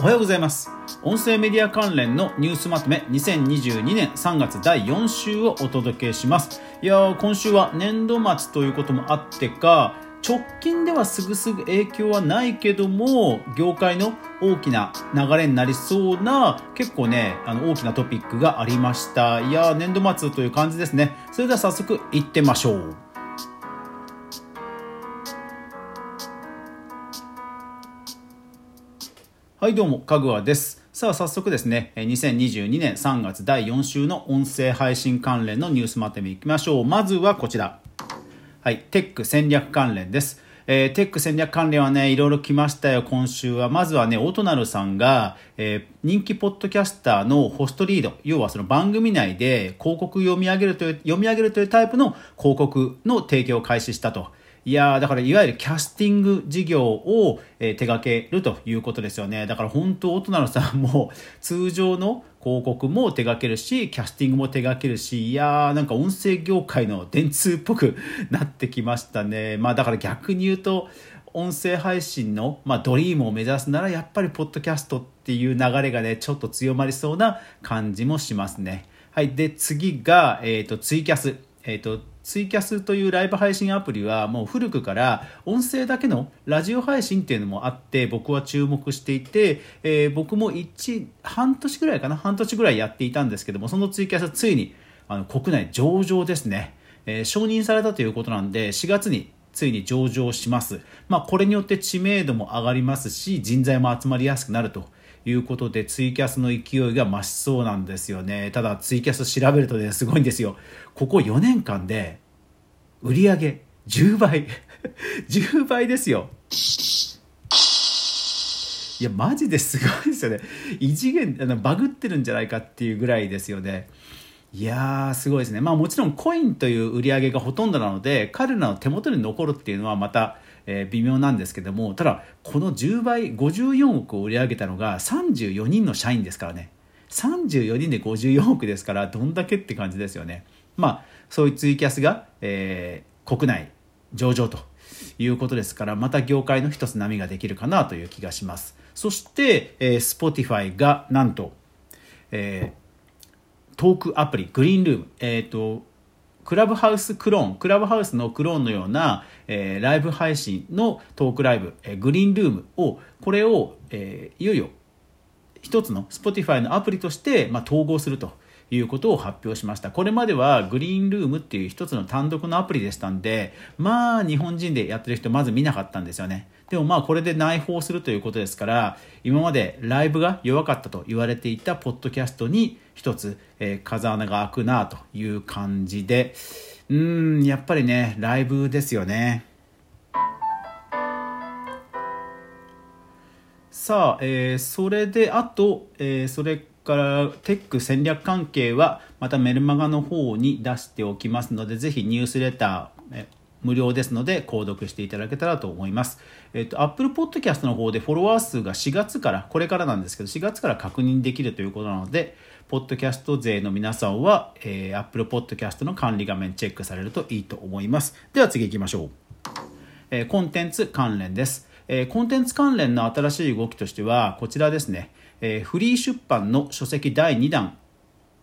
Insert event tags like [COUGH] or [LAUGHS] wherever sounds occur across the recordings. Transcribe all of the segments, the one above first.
おはようございます。音声メディア関連のニュースまとめ2022年3月第4週をお届けします。いやー今週は年度末ということもあってか直近ではすぐすぐ影響はないけども業界の大きな流れになりそうな結構ねあの大きなトピックがありました。いやー年度末という感じですね。それでは早速いってみましょう。はいどうも、かぐわです。さあ早速ですね、2022年3月第4週の音声配信関連のニュースまとめいきましょう。まずはこちら。はい、テック戦略関連です。えー、テック戦略関連はね、いろいろ来ましたよ、今週は。まずはね、オトナルさんが、えー、人気ポッドキャスターのホストリード、要はその番組内で広告読み上げるという、読み上げるというタイプの広告の提供を開始したと。いやだからいわゆるキャスティング事業を、えー、手掛けるということですよね。だから本当大人のさんも通常の広告も手掛けるし、キャスティングも手掛けるし、いやーなんか音声業界の電通っぽくなってきましたね。まあだから逆に言うと、音声配信の、まあ、ドリームを目指すならやっぱりポッドキャストっていう流れがねちょっと強まりそうな感じもしますね。はい、で次が、えーと、ツイキャス。えーとツイキャスというライブ配信アプリはもう古くから音声だけのラジオ配信っていうのもあって僕は注目していて、えー、僕も1半年ぐらいかな半年ぐらいやっていたんですけどもそのツイキャスはついにあの国内上場ですね、えー、承認されたということなんで4月についに上場します。まあ、これによって知名度も上がりますし人材も集まりやすくなるということでツイキャスの勢いが増しそうなんですよね。ただツイキャス調べるとねすごいんですよ。ここ4年間で売り上げ10倍。[LAUGHS] 10倍ですよ。いやマジですごいですよね。異次元あのバグってるんじゃないかっていうぐらいですよね。いやーすごいですね。まあもちろんコインという売り上げがほとんどなので彼らの手元に残るっていうのはまたえー、微妙なんですけどもただこの10倍54億を売り上げたのが34人の社員ですからね。34人で54億ですからどんだけって感じですよね。まあそういうツイキャスが、えー、国内上場ということですからまた業界の一つ波ができるかなという気がします。そして、えー、Spotify がなんと、えー、トークアプリグリーンルーム。えっ、ー、とクラブハウスクローン、クラブハウスのクローンのような、えー、ライブ配信のトークライブ、えー、グリーンルームを、これを、えー、いよいよ一つの Spotify のアプリとして、まあ、統合するということを発表しました。これまではグリーンルームっていう一つの単独のアプリでしたんで、まあ日本人でやってる人まず見なかったんですよね。でもまあこれで内包するということですから今までライブが弱かったと言われていたポッドキャストに一つ、えー、風穴が開くなという感じでうんやっぱりねライブですよね。さあ、えー、それであと、えー、それからテック戦略関係はまたメルマガの方に出しておきますのでぜひニュースレター無料ですので購読していただけたらと思います。えっと、Apple Podcast の方でフォロワー数が4月から、これからなんですけど、4月から確認できるということなので、ポッドキャスト勢の皆さんは、えー、Apple Podcast の管理画面チェックされるといいと思います。では次行きましょう。えー、コンテンツ関連です。えー、コンテンツ関連の新しい動きとしては、こちらですね。えー、フリー出版の書籍第2弾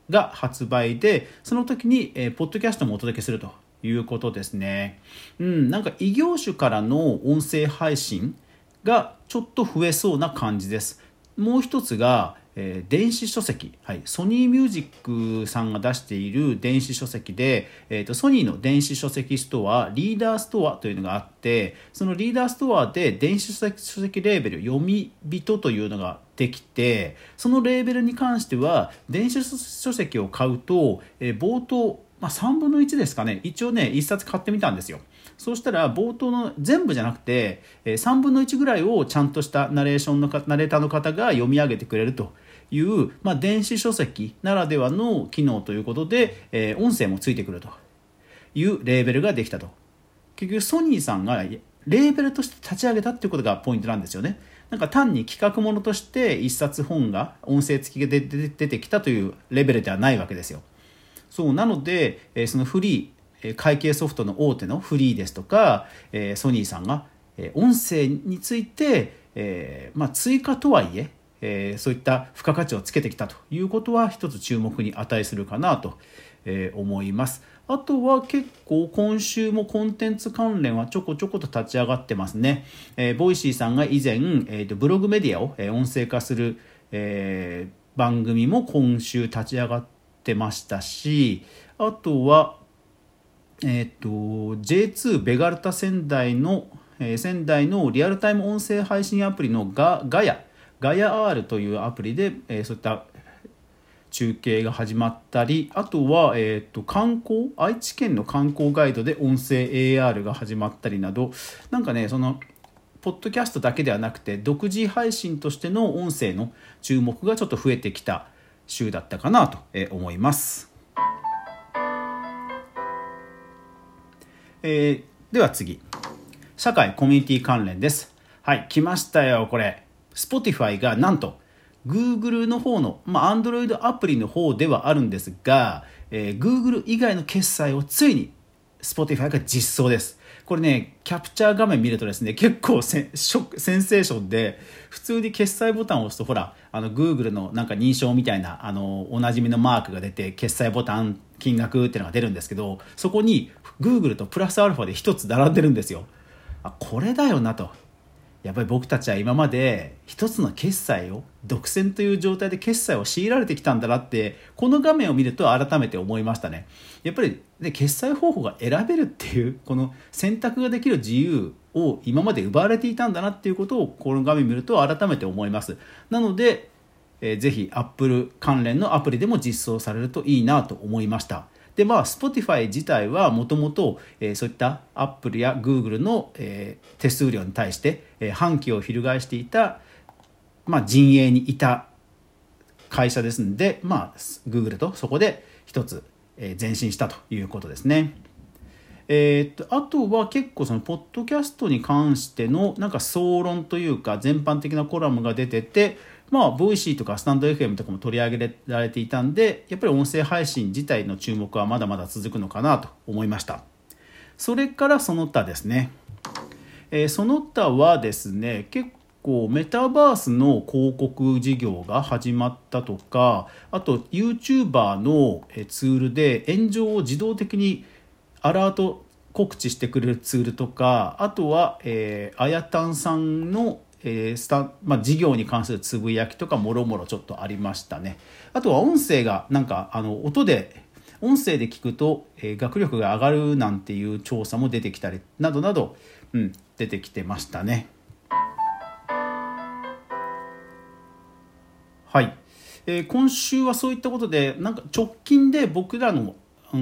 が発売で、その時に、えー、ポッドキャストもお届けするということですね。うん、なんか異業種からの音声配信がちょっと増えそうな感じです。もう一つが、えー、電子書籍、はい、ソニーミュージックさんが出している電子書籍で、えーと、ソニーの電子書籍ストアリーダーストアというのがあってそのリーダーストアで電子書籍レーベル読み人というのができてそのレーベルに関しては電子書籍を買うと、えー、冒頭まあ、3分の1ですかね。一応ね1冊買ってみたんですよ。そうしたら冒頭の全部じゃなくて3分の1ぐらいをちゃんとしたナレーションのナレーターの方が読み上げてくれるという、まあ、電子書籍ならではの機能ということで、えー、音声もついてくるというレーベルができたと。結局ソニーさんがレーベルとして立ち上げたっていうことがポイントなんですよね。なんか単に企画ものとして一冊本が音声付きで出てきたというレベルではないわけですよ。そうなので、えその freee会計ソフトの大手の freee ですとか、えソニーさんが、音声について、えまあ、追加とはいええ、そういった付加価値をつけてきたということは一つ注目に値するかなと、え、思います。あとは結構今週もコンテンツ関連はちょこちょこと立ち上がってますね。えー、 Voicy さんが以前、えーと、ブログメディアを、え音声化する、えー、番組も今週立ち上がっててましたし、あとは、え、ー、と、J2 ベガルタ仙台の、えー、仙台のリアルタイム音声配信アプリのガガヤ、ガヤ R というアプリで、えー、そういった中継が始まったりあとは、えーと、観光愛知県の観光ガイドで音声 AR が始まったりなどなんかねそのポッドキャストだけではなくて独自配信としての音声の注目がちょっと増えてきた週だったかなと思います。えー、では次社会コミュニティ関連ですはい来ましたよこれ Spotify がなんと Google の方の、まあ、Android アプリの方ではあるんですが、えー、Google 以外の決済をついに Spotify が実装です。これね、キャプチャー画面見るとですね、結構センセンセーションで、普通に決済ボタンを押すと、ほら、あの、Google のなんか認証みたいな、あの、おなじみのマークが出て、決済ボタン、金額っていうのが出るんですけど、そこに Google とプラスアルファで1つ並んでるんですよ。あ、これだよなと。やっぱり僕たちは今まで一つの決済を独占という状態で決済を強いられてきたんだなってこの画面を見ると改めて思いましたね。やっぱり、ね、決済方法が選べるっていうこの選択ができる自由を今まで奪われていたんだなっていうことをこの画面見ると改めて思います。なので、えー、ぜひ Apple 関連のアプリでも実装されるといいなと思いました。でまあ Spotify 自体はもともとそういったアップルやグーグルの、えー、手数料に対して、え、反旗を翻していた、まあ、陣営にいた会社ですので、まあ、Google とそこで一つ、え、前進したということですね。えー、っとあとは結構そのポッドキャストに関してのなんか総論というか全般的なコラムが出ててまあ、 Voicy とかスタンド FM とかも取り上げられていたんで、やっぱり音声配信自体の注目はまだまだ続くのかなと思いました。それからその他ですね。えー、その他はですね、結構メタバースの広告事業が始まったとか、あと YouTuber のツールで炎上を自動的にアラート告知してくれるツールとか、あとは、えー、あやたんさんのえー、スタまあ、事業に関するつぶやきとかもろもろちょっとありましたね。あとは音声がなんかあの音で音声で聞くと、えー、学力が上がるなんていう調査も出てきたりなどなど、うん、出てきてましたね。はい、えー、今週はそういったことでなんか直近で僕らの、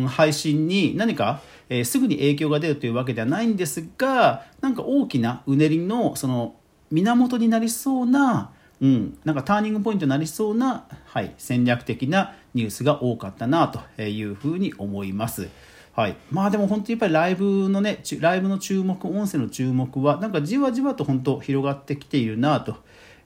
配信に何か、えー、すぐに影響が出るというわけではないんですがなんか大きなうねりのその源になりそうな、うん、なんかターニングポイントになりそうな、はい、戦略的なニュースが多かったなというふうに思います。はい、まあでも本当にやっぱりライブのねライブの注目音声の注目はなんかじわじわと本当広がってきているなと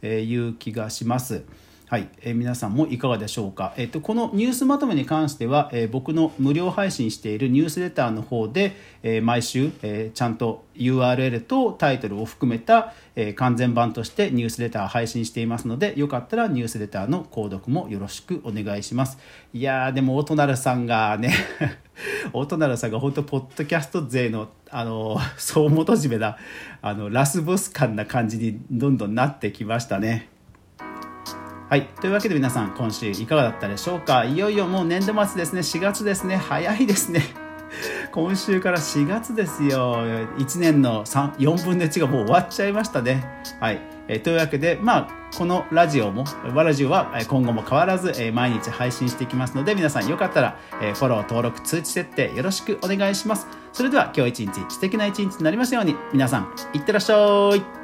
いう気がします。はい、えー、皆さんもいかがでしょうか、えーと、このニュースまとめに関しては、えー、僕の無料配信しているニュースレターの方で、えー、毎週、えちゃんと URL とタイトルを含めた、え完全版としてニュースレター配信していますのでよかったらニュースレターの購読もよろしくお願いします。いやーでもオトナルさんがねオトナルさんが本当ポッドキャスト勢のあの [LAUGHS] 総元締めなあのラスボス感な感じにどんどんなってきましたね。はい。というわけで皆さん、今週いかがだったでしょうか？いよいよもう年度末ですね。4月ですね。早いですね。[LAUGHS] 今週から4月ですよ。1年の3 4分の1がもう終わっちゃいましたね。はい。えー、というわけで、まあ、このラジオも、ワラジオは今後も変わらず、え、毎日配信していきますので、皆さんよかったら、え、フォロー、登録、通知設定よろしくお願いします。それでは今日一日素敵な一日になりますように、皆さん、いってらっしゃい。